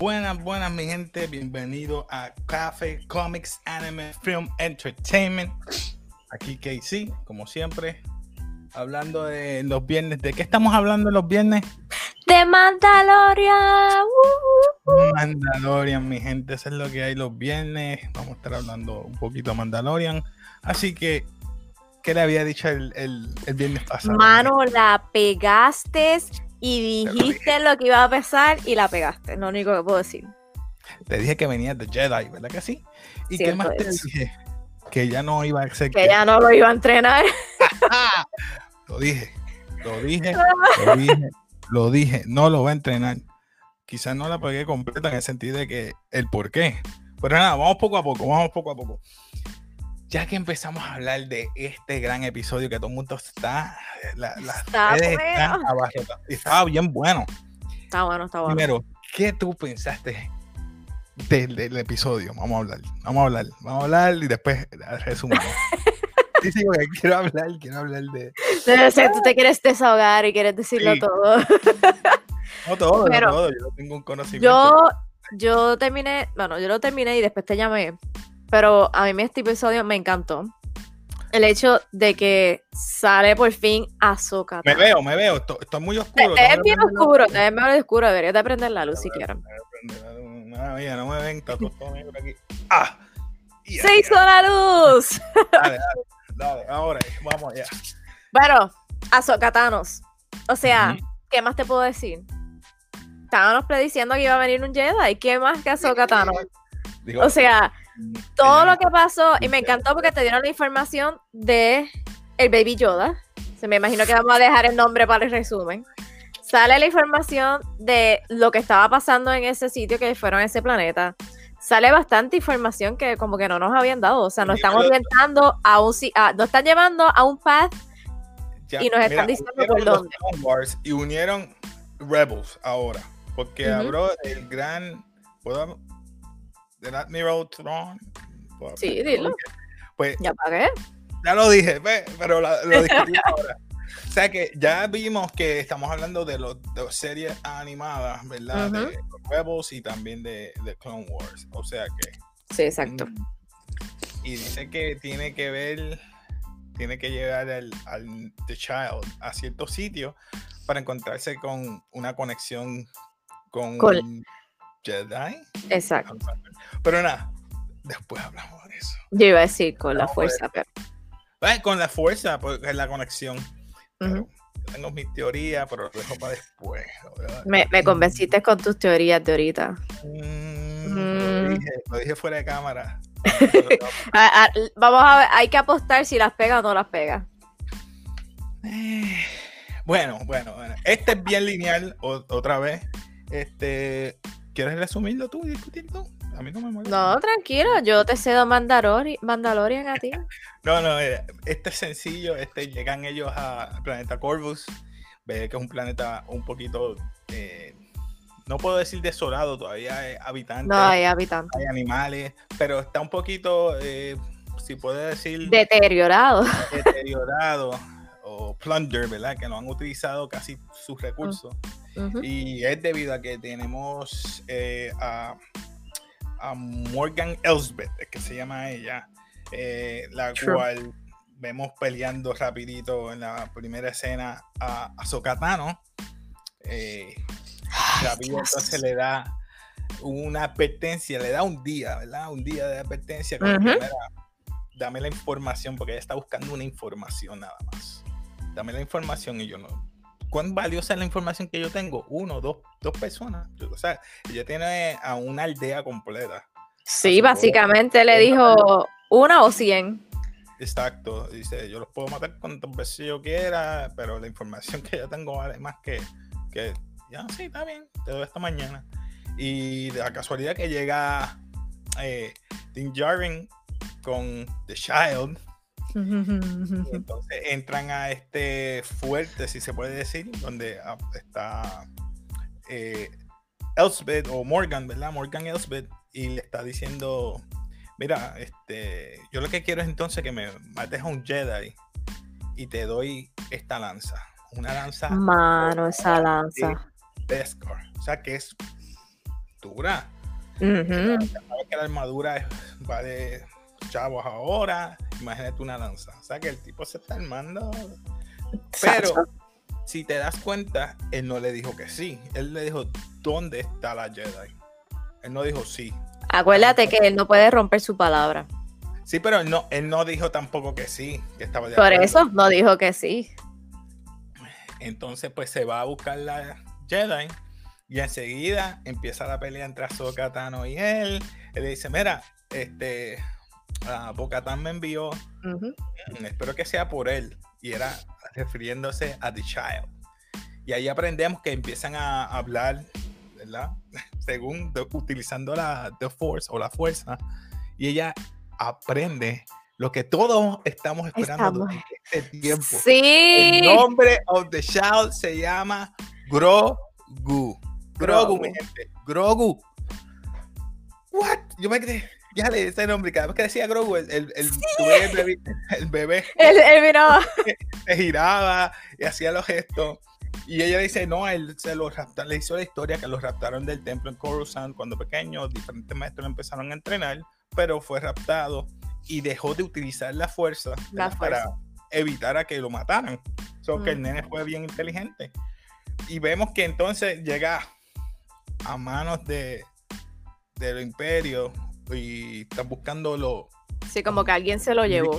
Buenas, buenas, mi gente. Bienvenido a Café Comics Anime Film Entertainment. Aquí Casey, como siempre, hablando de los viernes. ¿De qué estamos hablando los viernes? De Mandalorian. Mandalorian, mi gente. Eso es lo que hay los viernes. Vamos a estar hablando un poquito de Mandalorian. Así que, ¿qué le había dicho el, el viernes pasado? Mano, la pegaste y dijiste lo que iba a pasar y la pegaste, lo único que puedo decir. Te dije que venía de Jedi, ¿verdad que sí? ¿Y qué más te dije? Que ya no iba a ser. Que, ya no lo iba a entrenar. lo dije, lo dije, lo dije, lo dije, no lo va a entrenar. Quizás no la pegué completa en el sentido de que el por qué. Pero nada, vamos poco a poco, vamos poco a poco ya que empezamos a hablar de este gran episodio que todo el mundo está, la, está estaba bien bueno. Está bueno, está bueno. Primero, ¿qué tú pensaste del, episodio? Vamos a hablar, vamos a hablar, vamos a hablar y después resumimos. sí, sí, porque quiero hablar, quiero hablar de... Debe ser, tú te quieres desahogar y quieres decirlo todo. no todo, no todo, yo tengo un conocimiento. Yo, yo terminé, bueno, yo lo terminé y después te llamé pero a mí este episodio me encantó. El hecho de que sale por fin Azúcar. Me veo, me veo, estoy, muy oscuro. Es bien oscuro, es muy oscuro, deberías de prender la luz si quieres. No, mira, no me ven, está todo negro aquí. ¡Ah! ¡Se hizo la luz! Dale, dale, dale, ahora, vamos allá. Bueno, Azokatanos. O sea, ¿qué más te puedo decir? Estábamos prediciendo que iba a venir un Jedi. ¿Qué más que Azokatanos? O sea, todo lo que pasó, y me encantó porque te dieron la información de el Baby Yoda. Se me imagino que vamos a dejar el nombre para el resumen. Sale la información de lo que estaba pasando en ese sitio que fueron ese planeta. Sale bastante información que como que no nos habían dado. O sea, nos están orientando a un nos están llevando a un path y nos están diciendo por dónde. y unieron Rebels ahora. Porque habló el gran. ¿puedo, del Admiral Tron. Sí, dilo. Pues, ya pagué. Ya lo dije, pero lo discutimos ahora. O sea que ya vimos que estamos hablando de, los, de series animadas, ¿verdad? De Rebels y también de, de, Clone Wars. O sea que. Sí, exacto. Mm, y dice que tiene que ver, tiene que llegar al, al The Child a ciertos sitios para encontrarse con una conexión con, con Jedi. Exacto. Pero nada, después hablamos de eso. Yo iba a decir con la fuerza, pero. Eh, con la fuerza, porque es la conexión. tengo mis teorías, pero lo dejo para después. Me, me, convenciste con tus teorías de ahorita. Mm, lo, dije, lo, dije, fuera de cámara. vamos a ver, hay que apostar si las pega o no las pega. Eh, bueno, bueno, bueno. Este es bien lineal, otra vez. Este, ¿Quieres resumirlo tú y discutirlo? A mí no me molesta. No, tranquilo, yo te cedo Mandalorian a ti. no, no, eh, este es sencillo. Este, llegan ellos al planeta Corvus. Ve que es un planeta un poquito. Eh, no puedo decir desolado, todavía hay habitantes. No, hay habitantes. Hay animales, pero está un poquito, eh, si puede decir. Deteriorado. Deteriorado. o plunder, ¿verdad? Que no han utilizado casi sus recursos. Y es debido a que tenemos eh, a, Morgan Elsbeth, que se llama ella, eh, la cual vemos peleando rapidito en la primera escena a, a Sokatano. Eh, entonces le da una advertencia, le da un día, ¿verdad? Un día de advertencia. dame la información, porque ella está buscando una información nada más. Dame la información y yo no, ¿Cuán valiosa es la información que yo tengo? Uno, dos, dos personas. O sea, ella tiene a una aldea completa. Sí, básicamente le dijo una o cien. Exacto, dice, yo los puedo matar cuantas veces yo quiera, pero la información que yo tengo vale más que, que ya, sí, está bien, te doy esta mañana. Y de la casualidad que llega eh, Tim Jarvin con The Child, entonces entran a este fuerte, si se puede decir, donde ah, está eh, Elsbeth o Morgan, ¿verdad? Morgan Elsbeth, y le está diciendo, mira, este, yo lo que quiero es entonces que me mates a un Jedi y te doy esta lanza. Una lanza. Mano, esa lanza. Beskar. O sea que es armadura. Uh que la armadura va de chavos ahora. Imagínate una danza. O sea que el tipo se está armando. Pero si te das cuenta, él no le dijo que sí. Él le dijo, ¿dónde está la Jedi? Él no dijo sí. Acuérdate que él no puede romper su palabra. Sí, pero él no, él no dijo tampoco que sí, que estaba de Por eso no dijo que sí. Entonces, pues se va a buscar la Jedi y enseguida empieza la pelea entre Ahsoka, Tano y él. Él le dice, mira, este, uh, Bocatán me envió, mm, espero que sea por él. Y era refiriéndose a The Child. Y ahí aprendemos que empiezan a hablar, ¿verdad? Según utilizando la The Force o la fuerza. Y ella aprende lo que todos estamos esperando durante este tiempo. Sí. El nombre of the child se llama Grogu. Grogu, mi gente. Grogu. What? Yo me quedé. Ya le ese nombre, cada vez que decía Grogu, el, el, el, bebé, el bebé se giraba y hacía los gestos. Y ella dice, no, él se lo raptaron, le hizo la historia que lo raptaron del templo en Coruscant cuando pequeño, diferentes maestros lo empezaron a entrenar, pero fue raptado y dejó de utilizar la fuerza, para evitar a que lo mataran. So que el nene fue bien inteligente. Y vemos que entonces llega a manos de del imperio y están buscando lo Sí, como que alguien se lo llevó.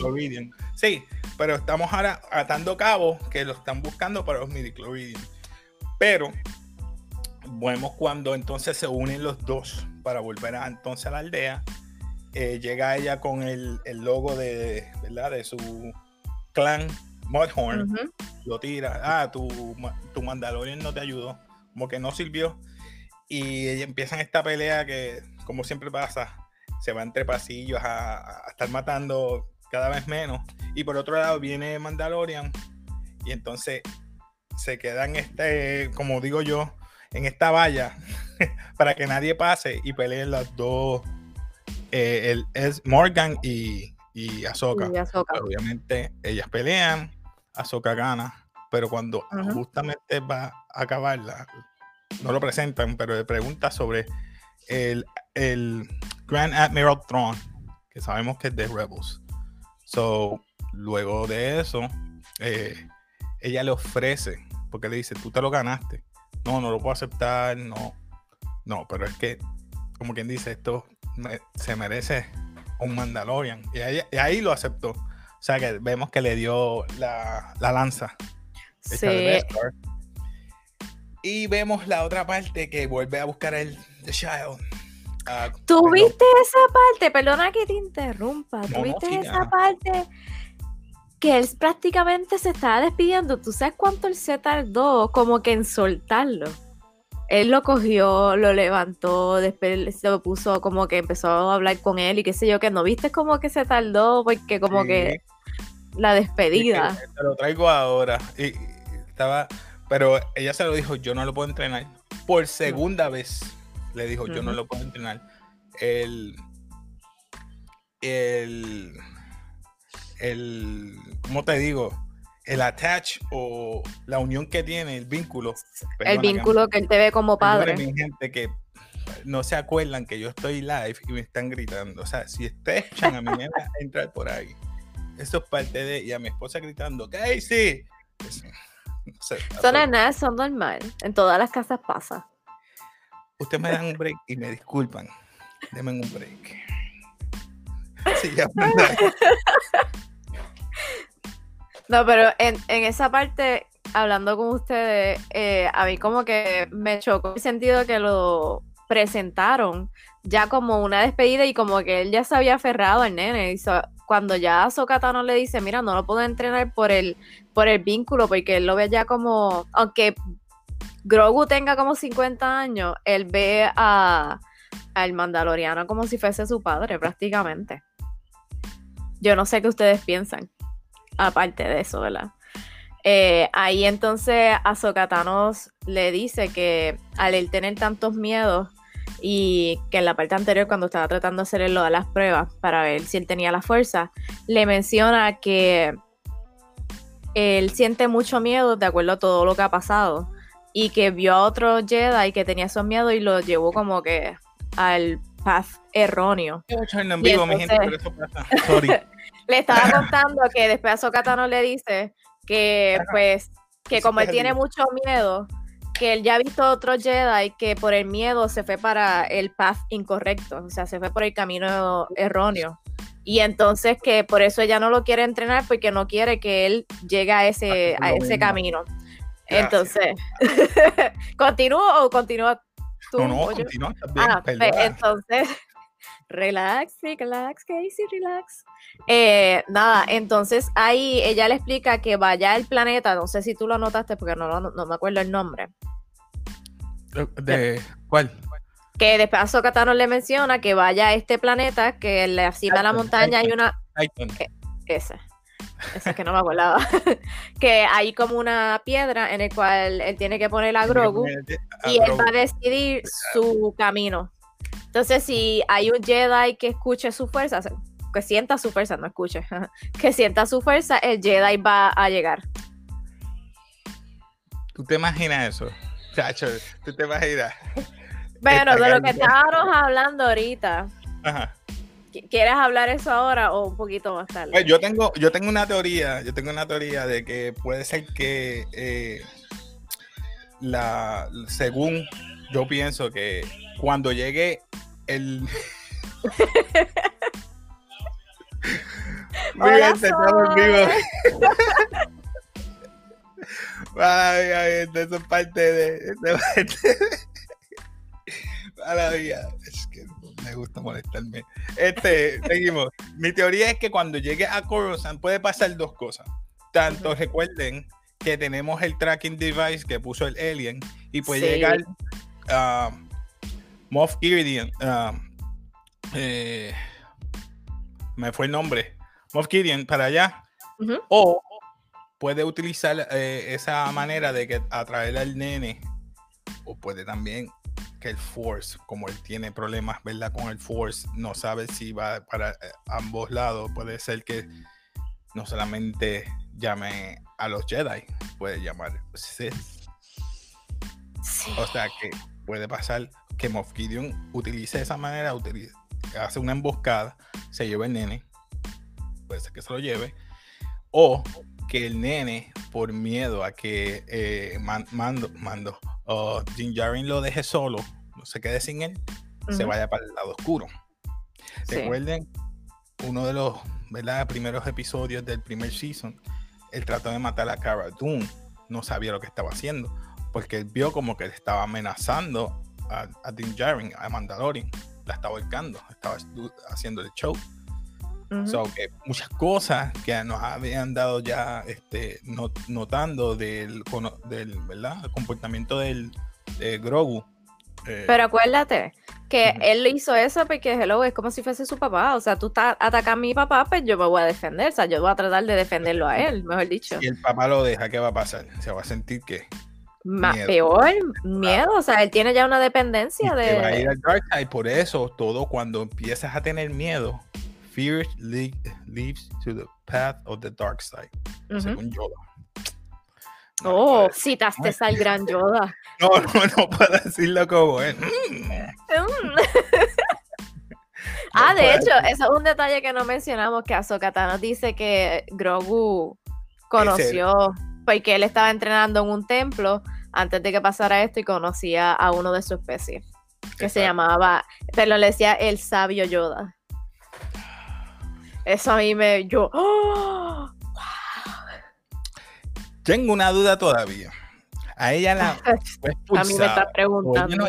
Sí, pero estamos ahora atando cabos que lo están buscando para los midichloridians. Pero vemos cuando entonces se unen los dos para volver a, entonces a la aldea eh, llega ella con el, logo de, ¿verdad? de su clan Mudhorn, lo tira, ah, tu, tu Mandalorian no te ayudó, como que no sirvió. Y empiezan esta pelea que, como siempre pasa, se va entre pasillos a, estar matando cada vez menos. Y por otro lado viene Mandalorian y entonces se queda en este, como digo yo, en esta valla para que nadie pase y peleen las dos eh, es Morgan y, y Ahsoka. Obviamente ellas pelean, Ahsoka gana, pero cuando justamente va a acabarla, no lo presentan, pero le pregunta sobre el, el Grand Admiral Thrawn, que sabemos que es de Rebels. So, luego de eso, eh, ella le ofrece, porque le dice, tú te lo ganaste. No, no lo puedo aceptar, no. No, pero es que, como quien dice, esto se merece un Mandalorian. Y ahí, lo aceptó. O sea que vemos que le dio la, lanza. Y vemos la otra parte que vuelve a buscar el The Child. Uh, ¿Tuviste esa parte? Perdona que te interrumpa. ¿Tuviste esa parte? Que él prácticamente se estaba despidiendo. ¿Tú sabes cuánto él se tardó como que en soltarlo? él lo cogió, lo levantó, después se lo puso como que empezó a hablar con él y qué sé yo, que no viste como que se tardó porque como que la despedida. te lo traigo ahora. Y, estaba, pero ella se lo dijo, yo no lo puedo entrenar. Por segunda vez le dijo, yo no lo puedo entrenar. El, el, el, ¿cómo te digo? el attach o la unión que tiene, el vínculo. el vínculo que, él te ve como padre. Mi gente que no se acuerdan que yo estoy live y me están gritando. O sea, si ustedes echan a mi nena a entrar por ahí, eso es parte de. Y a mi esposa gritando, ¡Casey! sí! son nada, son normal. En todas las casas pasa. Ustedes me dan un break y me disculpan. Denme un break. No, pero en, esa parte, hablando con ustedes, eh, a mí como que me chocó el sentido que lo presentaron ya como una despedida y como que él ya se había aferrado al nene. Y cuando ya Sokatano le dice, mira, no lo puedo entrenar por el, por el vínculo, porque él lo ve ya como, aunque Grogu tenga como 50 años, él ve a al Mandaloriano como si fuese su padre prácticamente. Yo no sé qué ustedes piensan aparte de eso, ¿verdad? Eh, ahí entonces a Thanos le dice que al él tener tantos miedos y que en la parte anterior cuando estaba tratando de hacer lo de las pruebas para ver si él tenía la fuerza, le menciona que él siente mucho miedo de acuerdo a todo lo que ha pasado, y que vio a otro Jedi que tenía esos miedos y lo llevó como que al path erróneo. le estaba contando que después a Sokatano le dice que pues que como él tiene mucho miedo, que él ya ha visto otro Jedi que por el miedo se fue para el path incorrecto, o sea, se fue por el camino erróneo. Y entonces que por eso ella no lo quiere entrenar porque no quiere que él llegue a ese, a ese camino. Entonces, ¿continúo o continúa tú? No, no, continúa ah, pues, entonces, relax, relax, Casey, relax. Eh, nada, entonces ahí ella le explica que vaya al planeta, no sé si tú lo notaste porque no, no, me acuerdo el nombre. ¿De cuál? Que después a Sokatano le menciona que vaya a este planeta, que en la cima de la montaña hay una... ese. Ese que no me acordaba. que hay como una piedra en el cual él tiene que poner a Grogu y él va a decidir su camino. Entonces, si hay un Jedi que escuche su fuerza, que sienta su fuerza, no escuche, que sienta su fuerza, el Jedi va a llegar. ¿Tú te imaginas eso? Chacho, ¿tú te imaginas? Bueno, de lo que estábamos hablando ahorita. Ajá. ¿Quieres hablar eso ahora o un poquito más tarde? Pues yo tengo, yo tengo una teoría, yo tengo una teoría de que puede ser que eh, la según yo pienso que cuando llegue el Muy bien, estamos vivos. ay, ay, eso es parte de. Parte Es que me gusta molestarme. Este, seguimos. Mi teoría es que cuando llegue a Coruscant puede pasar dos cosas. Tanto recuerden que tenemos el tracking device que puso el alien y puede llegar a Moff Gideon. Eh, me fue el nombre. Moff Gideon para allá. O puede utilizar eh, esa manera de que atraer al nene. O puede también que el Force, como él tiene problemas, ¿verdad? Con el Force, no sabe si va para eh, ambos lados. Puede ser que no solamente llame a los Jedi, puede llamar Sith. O sea que puede pasar que Moff Gideon utilice esa manera, hace una emboscada, se lleva el nene, puede ser que se lo lleve, o que el nene, por miedo a que eh, mando, mando, o Jim lo deje solo, no se quede sin él, se vaya para el lado oscuro. Recuerden, uno de los ¿verdad? primeros episodios del primer season, él trató de matar a Cara Dune, no sabía lo que estaba haciendo, porque él vio como que estaba amenazando a, a Din a Mandalorian, la estaba volcando, estaba haciendo el show. So, que muchas cosas que nos habían dado ya este, notando del, del ¿verdad? el comportamiento del, de Grogu. Eh, Pero acuérdate que él hizo eso porque hello, es como si fuese su papá. O sea, tú estás atacando a mi papá, pues yo me voy a defender. O sea, yo voy a tratar de defenderlo a él, mejor dicho. Si el papá lo deja, ¿qué va a pasar? Se va a sentir que más peor, miedo, o sea, él tiene ya una dependencia de... Va a ir al dark side, por eso todo cuando empiezas a tener miedo, fear leads to the path of the dark side, según Yoda. oh, citaste al gran Yoda. No, no, no puedo decirlo como es. ah, de hecho, eso es un detalle que no mencionamos, que Ahsoka nos dice que Grogu conoció porque él estaba entrenando en un templo antes de que pasara esto y conocía a uno de su especie, que se llamaba, pero le decía el sabio Yoda. Eso a mí me, yo, ¡oh! Tengo una duda todavía. A ella la A mí me está preguntando.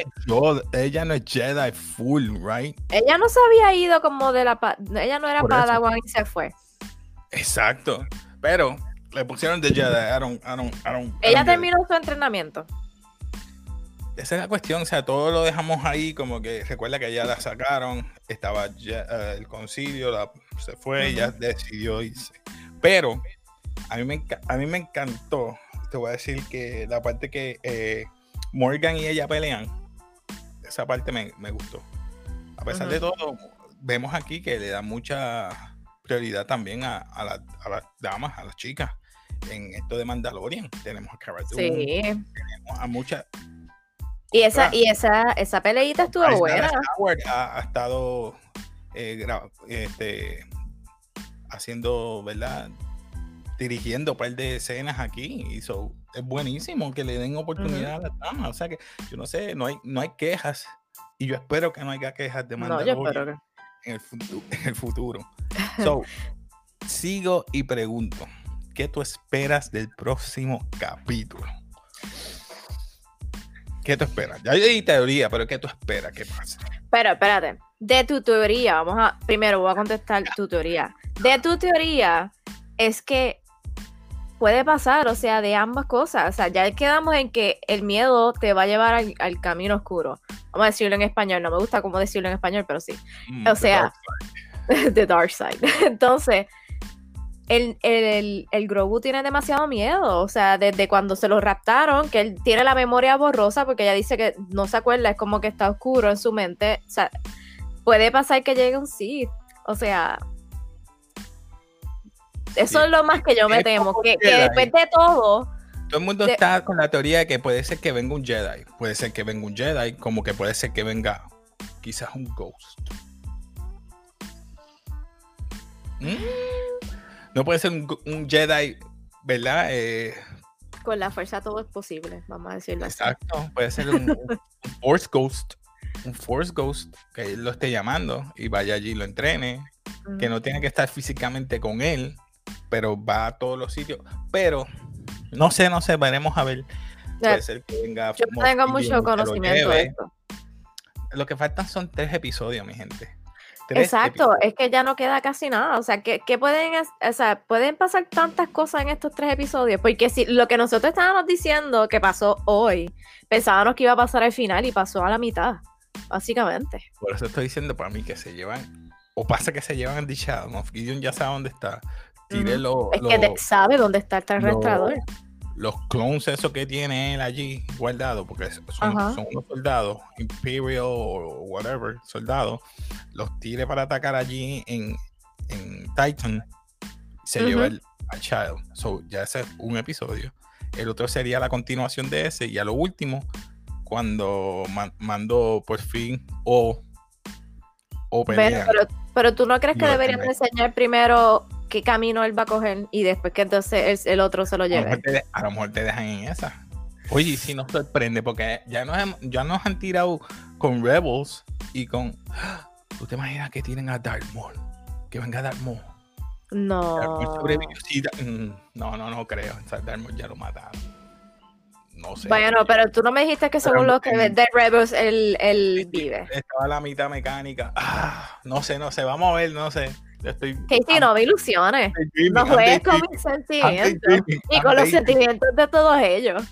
Ella no, es, Jedi full, right? Ella no se había ido como de la... Ella no era Padawan y se fue. Exacto. Pero le pusieron de Jedi. Ella terminó su entrenamiento. Esa es la cuestión, o sea, todo lo dejamos ahí, como que recuerda que ya la sacaron, estaba eh, el concilio, se fue, ella decidió irse. Pero a mí, me, a mí me encantó, te voy a decir que la parte que eh, Morgan y ella pelean, esa parte me, gustó. A pesar de todo, vemos aquí que le da mucha prioridad también a, a las damas, a las chicas en esto de Mandalorian. Tenemos a Cara Sí. Tenemos a muchas. Y esa, y esa, esa peleita estuvo buena. Howard ha, estado eh, este, haciendo, ¿verdad? Dirigiendo un par de escenas aquí. Y so, es buenísimo que le den oportunidad a la trama. O sea que yo no sé, no hay, no hay quejas. Y yo espero que no haya quejas de Mandalorian en, el futuro, en el futuro. So, sigo y pregunto, ¿qué tú esperas del próximo capítulo? ¿Qué tú esperas? Ya di teoría, pero ¿qué tú esperas que pase? Pero espérate, de tu teoría, vamos a, primero voy a contestar tu teoría. De tu teoría es que puede pasar, o sea, de ambas cosas. O sea, ya quedamos en que el miedo te va a llevar al, camino oscuro. Vamos a decirlo en español, no me gusta cómo decirlo en español, pero sí. Mm, o sea, The Dark Side. Entonces, el, el, el, Grogu tiene demasiado miedo. O sea, desde cuando se lo raptaron, que él tiene la memoria borrosa porque ella dice que no se acuerda, es como que está oscuro en su mente. O sea, puede pasar que llegue un Sith. O sea, eso es lo más que yo me temo. Que, después de todo. Todo el mundo está con la teoría de que puede ser que venga un Jedi. Puede ser que venga un Jedi, como que puede ser que venga quizás un Ghost. Mm. No puede ser un, Jedi, ¿verdad? Eh, Con la fuerza todo es posible, vamos a decirlo exacto, puede ser un, Force Ghost. Un Force Ghost que él lo esté llamando y vaya allí y lo entrene. Que no tiene que estar físicamente con él, pero va a todos los sitios. Pero no sé, no sé, veremos a ver. Puede ser que venga. Yo tengo mucho conocimiento de esto. Lo que faltan son tres episodios, mi gente. Exacto, es que ya no queda casi nada. O sea, que, pueden, o sea, pueden pasar tantas cosas en estos tres episodios. Porque si lo que nosotros estábamos diciendo que pasó hoy, pensábamos que iba a pasar al final y pasó a la mitad, básicamente. Por eso estoy diciendo para mí que se llevan, o pasa que se llevan el dichado, Gideon ya sabe dónde está. Tire es que sabe dónde está el terrestrador los clones eso que tiene él allí guardado, porque son, unos soldados, Imperial o whatever, soldados, los tire para atacar allí en, Titan, se lleva el, al Child. So, ya ese es un episodio. El otro sería la continuación de ese, y a lo último, cuando mandó por fin o, o pero, pero, tú no crees que deberían enseñar primero qué camino él va a coger y después que entonces el, otro se lo lleve. A lo, mejor te, dejan en esa. Oye, si nos sorprende, porque ya nos, ya nos han tirado con Rebels y con. ¿Tú te imaginas que tienen a Darth Maul? Que venga Darth Maul. No. Mm, no, no, no creo. Darth Maul ya lo mataron. No sé. Bueno, pero tú no me dijiste que según lo que de Rebels él, él vive. Estaba la mitad mecánica. Ah, no sé, no sé. Vamos a ver, no sé. Estoy, Casey, no me ilusiones. No juegues con mis sentimientos y con los sentimientos de todos ellos.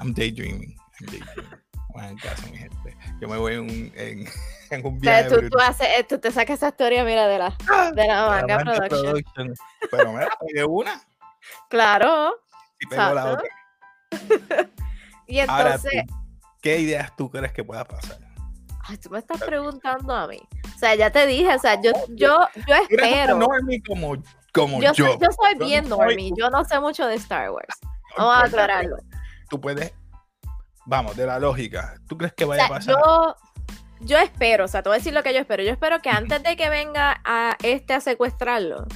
I'm daydreaming. I'm daydreaming. caso, mi gente. Yo me voy en un, en, en un viaje. Tú, tú, haces, eh, tú, te sacas esa historia, mira, de la, de la manga production. production. Pero mira, pegué una. Claro. Y pego la otra. y entonces. ¿Qué ideas tú crees que pueda pasar? Ay, tú me estás preguntando a mí. O sea, ya te dije, o sea, yo, yo, yo espero. No como, como yo. Yo, yo soy bien normie, yo no sé mucho de Star Wars. Vamos a aclararlo. Tú puedes, vamos, de la lógica, ¿tú crees que vaya a pasar? Yo, yo espero, o sea, te voy a decir lo que yo espero. Yo espero que antes de que venga a este a secuestrarlo,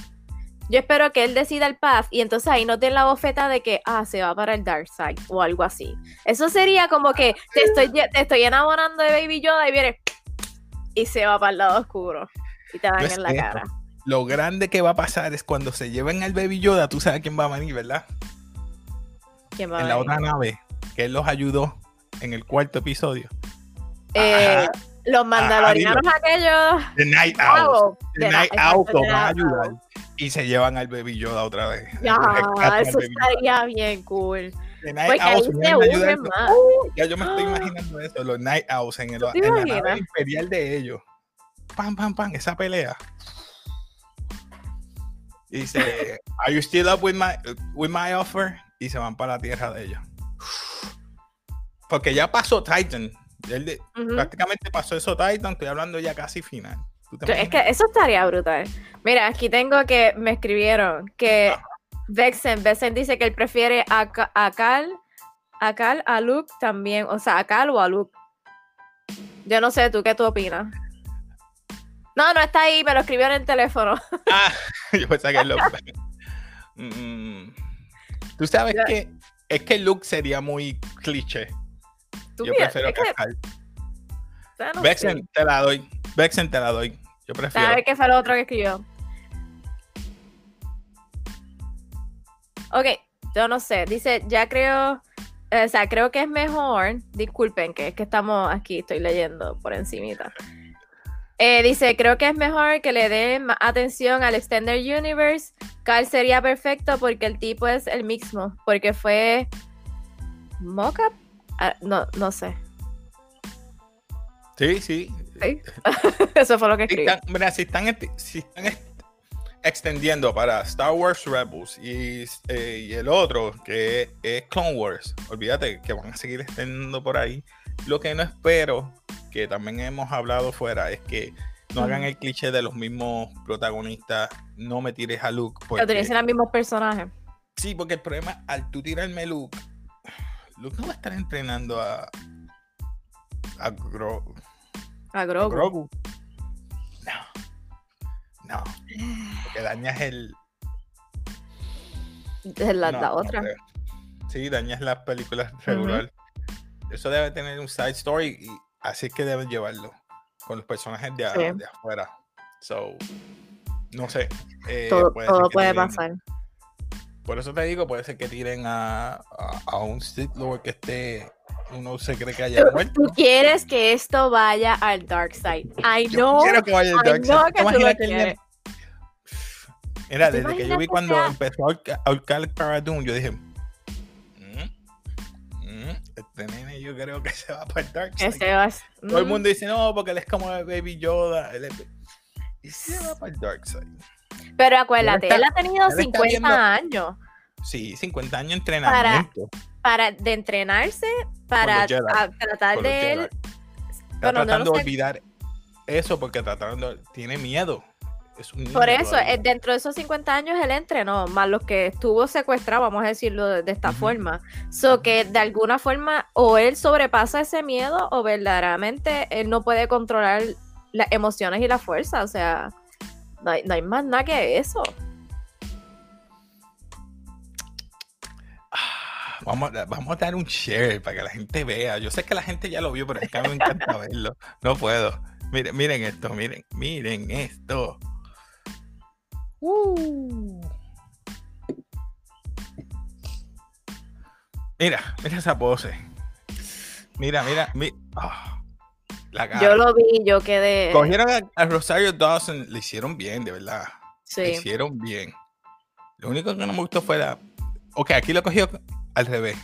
yo espero que él decida el path y entonces ahí no tiene la bofeta de que, ah, se va para el dark side o algo así. Eso sería como que te estoy, te estoy enamorando de Baby Yoda y viene y se va para el lado oscuro y te dan en la cara. Lo grande que va a pasar es cuando se lleven al Baby Yoda, tú sabes quién va a venir, ¿verdad? ¿Quién va en la otra nave, que él los ayudó en el cuarto episodio. Eh, los mandalorianos aquellos. The Night Owls. The, Night Owls los van a ayudar y se llevan al Baby Yoda otra vez. Ya, eso estaría bien cool. The Night Owls se más. Uh, ya yo me estoy imaginando eso, los Night Owls en, el, en la nave imperial de ellos. Pam, pam, pam, esa pelea. Y dice, ¿Are you still up with my, with my offer? Y se van para la tierra de ellos. Porque ya pasó Titan. Prácticamente pasó eso Titan, estoy hablando ya casi final. Es que eso estaría brutal. Mira, aquí tengo que me escribieron que Vexen, Vexen dice que él prefiere a, a Cal, a Cal, a Luke también, o sea, a Cal o a Luke. Yo no sé, ¿tú qué tú opinas? No, no está ahí, me lo escribió en el teléfono. Ah, yo pensaba que lo... Mm, Tú sabes que es que Luke sería muy cliché. Yo prefiero a Cal. Vexen, te la doy. Vexen, te la doy. Yo prefiero. Ver qué fue lo otro que escribió. Ok, yo no sé. Dice, ya creo, o sea, creo que es mejor. Disculpen, que es que estamos aquí, estoy leyendo por encimita. Eh, dice, creo que es mejor que le den atención al Extended Universe. Carl sería perfecto porque el tipo es el mismo. Porque fue. ¿Mockup? Ah, no, no sé. Sí, sí. Eso fue lo que escribí. mira, si están, si están extendiendo para Star Wars Rebels y, eh, y el otro, que es Clone Wars, olvídate que van a seguir extendiendo por ahí. Lo que no espero, que también hemos hablado fuera, es que no hagan el cliché de los mismos protagonistas, no me tires a Luke. Porque... utilicen los mismos personajes. Sí, porque el problema, al tú tirarme Luke, Luke no va a estar entrenando a, a Grogu. A Grogu. No. No. Porque dañas el. La, la otra. sí, dañas las películas regular. Eso debe tener un side story y así es que deben llevarlo. Con los personajes de, de afuera. So, no sé. Eh, todo puede, puede pasar. Por eso te digo, puede ser que tiren a, a, un Sith Lord que esté uno se cree que haya muerto. Tú quieres que esto vaya al Dark Side. I know. quiero que vaya al Dark Side. Que Mira, desde que yo vi cuando empezó a ahorcar Cara Dune, yo dije, mm, mm, este nene yo creo que se va para el Dark Side. Todo el mm. mundo dice, no, porque él es como el Baby Yoda. Y se va para el Dark Side. Pero acuérdate, él, ha tenido 50 años. Sí, 50 años de entrenamiento. Para, de entrenarse, para tratar de él. Está tratando de olvidar eso porque tratando, tiene miedo. Por eso, eh, dentro de esos 50 años él entrenó, más los que estuvo secuestrado, vamos a decirlo de, esta forma. So que de alguna forma o él sobrepasa ese miedo o verdaderamente él no puede controlar las emociones y la fuerza. O sea, no hay, más nada que eso. Vamos, vamos a dar un share para que la gente vea. Yo sé que la gente ya lo vio, pero es que a mí me encanta verlo. No puedo. Miren, miren esto, miren, miren esto. Uh. Mira, mira esa pose. Mira, mira, mira. Ah. Yo lo vi, yo quedé. Cogieron a, Rosario Dawson, le hicieron bien, de verdad. Sí. Le hicieron bien. Lo único que no me gustó fue la. Ok, aquí lo cogió al revés,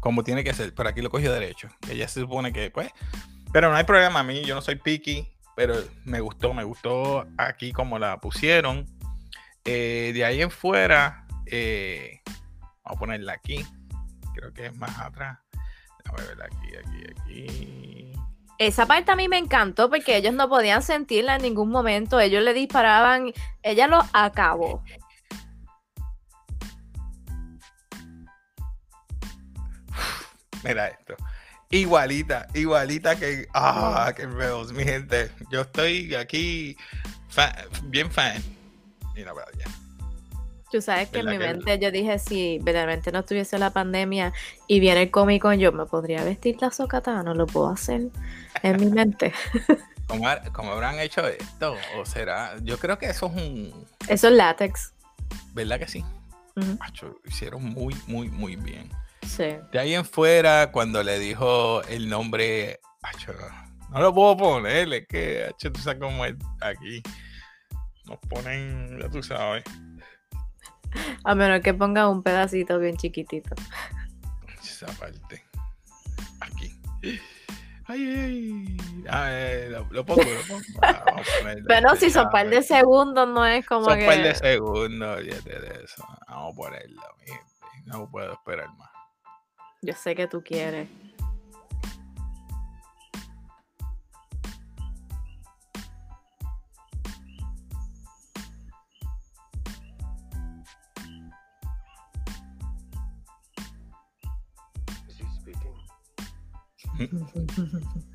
como tiene que ser, pero aquí lo cogió derecho. Ella se supone que, pues. Pero no hay problema a mí, yo no soy picky, pero me gustó, me gustó aquí como la pusieron. Eh, de ahí en fuera, eh, vamos a ponerla aquí. Creo que es más atrás. A aquí, aquí, aquí. Esa parte a mí me encantó porque ellos no podían sentirla en ningún momento. Ellos le disparaban, ella lo acabó. Mira esto. Igualita, igualita que. Ah, que Rebels, mi gente. Yo estoy aquí bien fan. Mira, ya. Tú sabes que en mi mente yo dije, si verdaderamente no estuviese la pandemia y viene el Comic Con, yo me podría vestir la socata, no lo puedo hacer en mi mente. ¿Cómo, habrán hecho esto? ¿O será? Yo creo que eso es un... Eso es látex. ¿Verdad que sí? hicieron muy, muy, muy bien. Sí. De ahí en fuera, cuando le dijo el nombre, no lo puedo poner, es que, tú sabes cómo es aquí. Nos ponen, ya tú sabes. A menos que ponga un pedacito bien chiquitito. Esa parte. Aquí. Ay, ay. lo, pongo, lo pongo. Pero si son par de segundos, no es como son que. par de segundos, fíjate de eso. Vamos a ponerlo, No puedo esperar más. Yo sé que tú quieres.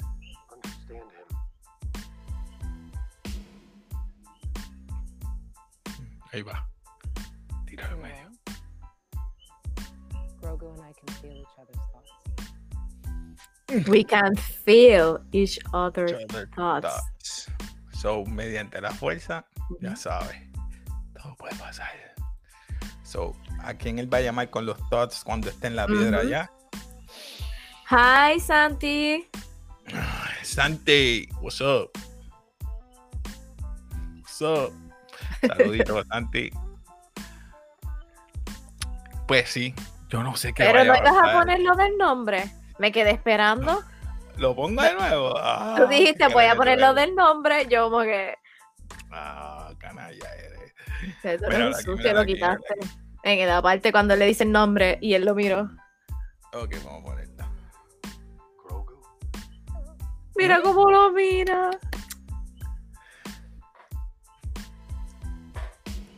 Ahí va. Can feel each other's thoughts. We can feel each other's thoughts. So, mediante la fuerza, ya sabes, todo puede pasar. So, ¿a quién él va a llamar con los thoughts cuando esté en la piedra allá? Hi, Santi. Santi, what's up? What's up? Saludito, Santi. Pues sí, yo no sé qué. Pero no vas a poner lo del nombre. Me quedé esperando. ¿Lo pongo de nuevo? Ah, Tú dijiste, voy a poner lo del nombre. Yo como que. Ah, canalla eres. Te lo quitaste. En la parte cuando le dice el nombre y él lo miró. Ok, vamos a ponerlo. Mira cómo lo mira.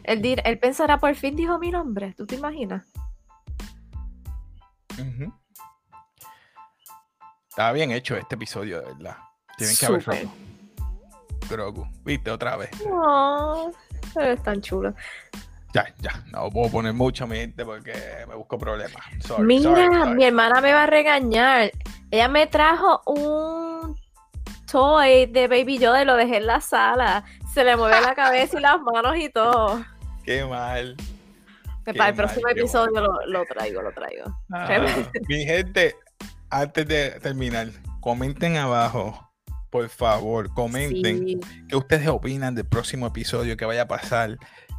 Él, él pensará por fin dijo mi nombre. ¿Tú te imaginas? Estaba bien hecho este episodio, de verdad. Tienen que haber Grogu. ¿Viste? Otra vez. No, pero es tan chulo. Ya, ya. No puedo poner mucho mi gente porque me busco problemas. Mira, mi hermana me va a regañar. Ella me trajo un toy de Baby Yoda y lo dejé en la sala. Se le mueve la cabeza y las manos y todo. Qué mal. Para el próximo episodio lo, traigo, lo traigo. Ah, mi gente, antes de terminar, comenten abajo, por favor, comenten qué ustedes opinan del próximo episodio que vaya a pasar,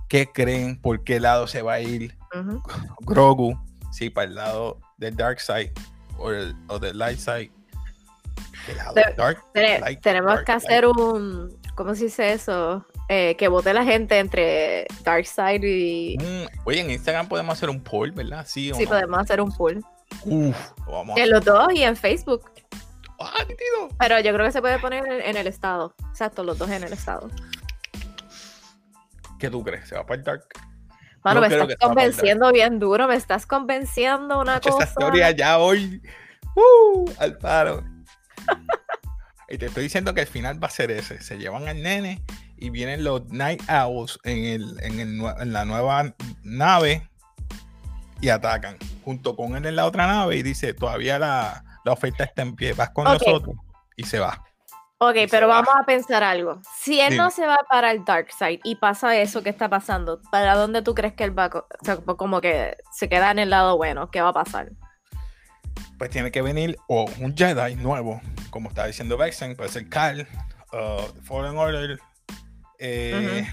qué creen, por qué lado se va a ir Grogu, si para el lado del Dark Side o, del Light Side. tenemos que hacer un, ¿cómo se dice eso? Eh, que vote la gente entre Dark Side y... Mm, oye, en Instagram podemos hacer un poll, ¿verdad? Sí, sí podemos hacer un poll. Uf, vamos en los dos y en Facebook. Ah, Pero yo creo que se puede poner en, el estado. Exacto, los dos en el estado. ¿Qué tú crees? ¿Se va para el dark? Mano, me estás convenciendo bien duro, me estás convenciendo una cosa. Esa historia ya hoy. Uh, al paro. y te estoy diciendo que el final va a ser ese. Se llevan al nene y vienen los Night Owls en, el, en, el, en la nueva nave y atacan junto con él en la otra nave y dice, todavía la, oferta está en pie, vas con nosotros y se va. Ok, pero vamos a pensar algo. Si él no se va para el Dark Side y pasa eso que está pasando, ¿para dónde tú crees que él va? O sea, como que se queda en el lado bueno, ¿qué va a pasar? Pues tiene que venir o un Jedi nuevo, como está diciendo Vexen, puede ser Carl, uh, Fallen Order, eh,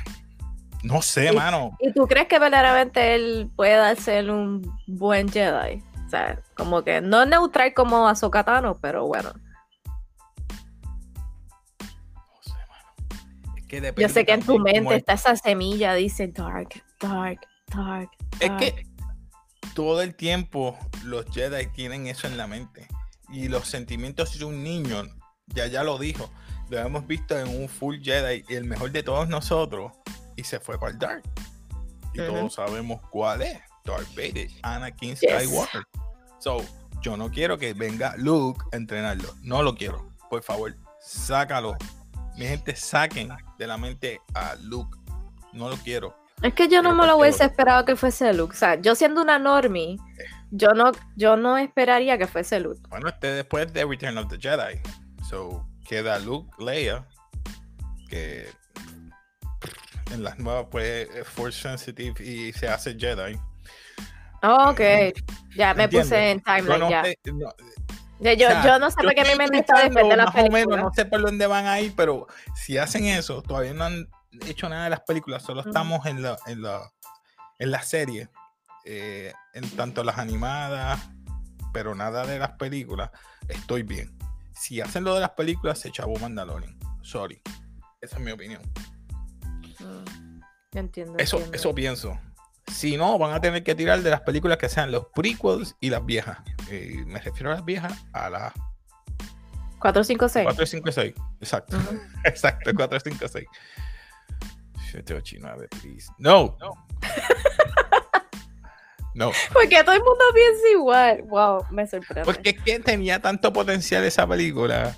no sé, mano. ¿Y tú crees que verdaderamente él pueda ser un buen Jedi? O sea, como que no neutral como Ahsoka pero bueno. No sé, mano. Es que Yo sé que en tu mente está esa semilla, dice dark, dark, dark. Es que todo el tiempo los Jedi tienen eso en la mente. Y los sentimientos de un niño, ya ya lo dijo, lo hemos visto en un full Jedi, y el mejor de todos nosotros y se fue para el Dark. Y todos sabemos cuál es. Darth Vader, Anakin Skywalker. So, yo no quiero que venga Luke a entrenarlo. No lo quiero. Por favor, sácalo. Mi gente, saquen de la mente a Luke. No lo quiero. Es que yo no me lo hubiese esperado que fuese Luke. O sea, yo siendo una normie, yo no, yo no esperaría que fuese Luke. Bueno, este después de Return of the Jedi. So, queda Luke, Leia, que en las nuevas pues Force Sensitive y se hace Jedi. Oh, ok, ya me puse en timeline ya. yo, no sé por qué mi mente está después de la película. no sé por dónde van a ir, pero si hacen eso, todavía no han hecho nada de las películas, solo estamos en la, en la, en la serie, eh, en tanto las animadas, pero nada de las películas, estoy bien. Si hacen lo de las películas, se echó Mandalorian. Sorry. Esa es mi opinión. Mm, entiendo. Eso, eso pienso. Si no, van a tener que tirar de las películas que sean los prequels y las viejas. me refiero a las viejas, a las 4, 5, 6. 4, 5, 6. Exacto. Exacto, 4, 5, 6. 7, 8, 9, please. No. No. No. Porque todo el mundo piensa igual. Wow, me sorprende. Porque es que tenía tanto potencial esa película.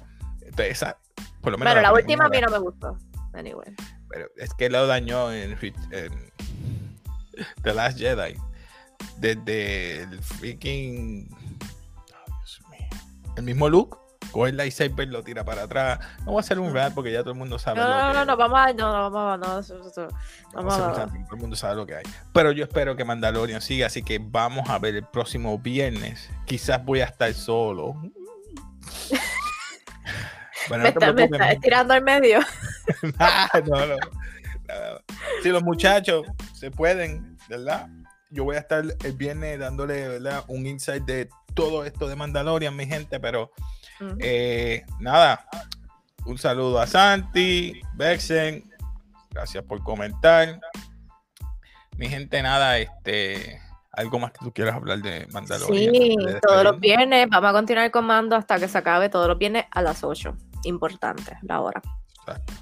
esa, por lo menos bueno, la, última a mí no me gustó. Anyway. Pero es que lo dañó en, en The Last Jedi. Desde el freaking. Oh, Dios mío. El mismo look coge el lightsaber, lo tira para atrás. No voy a hacer un rap porque ya todo el mundo sabe. No, lo no, que no, no, vamos a. No, no, vamos a. No, vamos a. Todo el mundo sabe lo que hay. Pero yo espero que Mandalorian siga, así que vamos a ver el próximo viernes. Quizás voy a estar solo. bueno, me, está, me está estirando al medio. no, no. Si los muchachos se pueden, ¿verdad? Yo voy a estar el viernes dándole ¿verdad? un insight de todo esto de Mandalorian, mi gente, pero eh, nada, un saludo a Santi, Bexen, gracias por comentar. Mi gente, nada, este, algo más que tú quieras hablar de Mandalorian. Sí, todos los viernes, vamos a continuar con Mando hasta que se acabe todos los viernes a las 8. Importante, la hora. Exacto.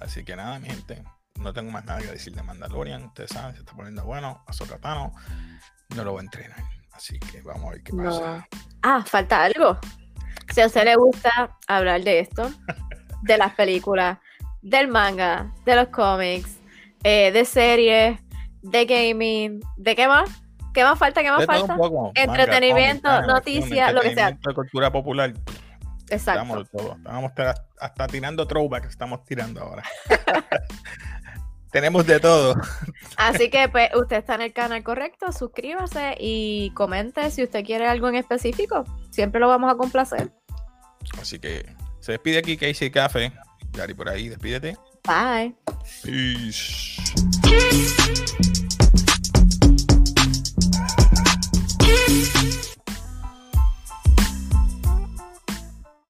Así que nada, mi gente, no tengo más nada que decir de Mandalorian. Ustedes saben, se está poniendo bueno. A Sokatano no lo voy a entrenar. Así que vamos a ver qué pasa. Ah, falta algo. Si a usted le gusta hablar de esto, de las películas, del manga, de los cómics, eh, de series, de gaming, ¿de qué más? ¿Qué más falta? ¿Qué más falta? Entretenimiento, noticias, lo que sea. cultura popular. Exacto. Estamos, estamos hasta tirando throwback, estamos tirando ahora. Tenemos de todo. Así que pues usted está en el canal correcto, suscríbase y comente si usted quiere algo en específico. Siempre lo vamos a complacer. Así que se despide aquí Casey Café. Gary por ahí, despídete. Bye. Peace.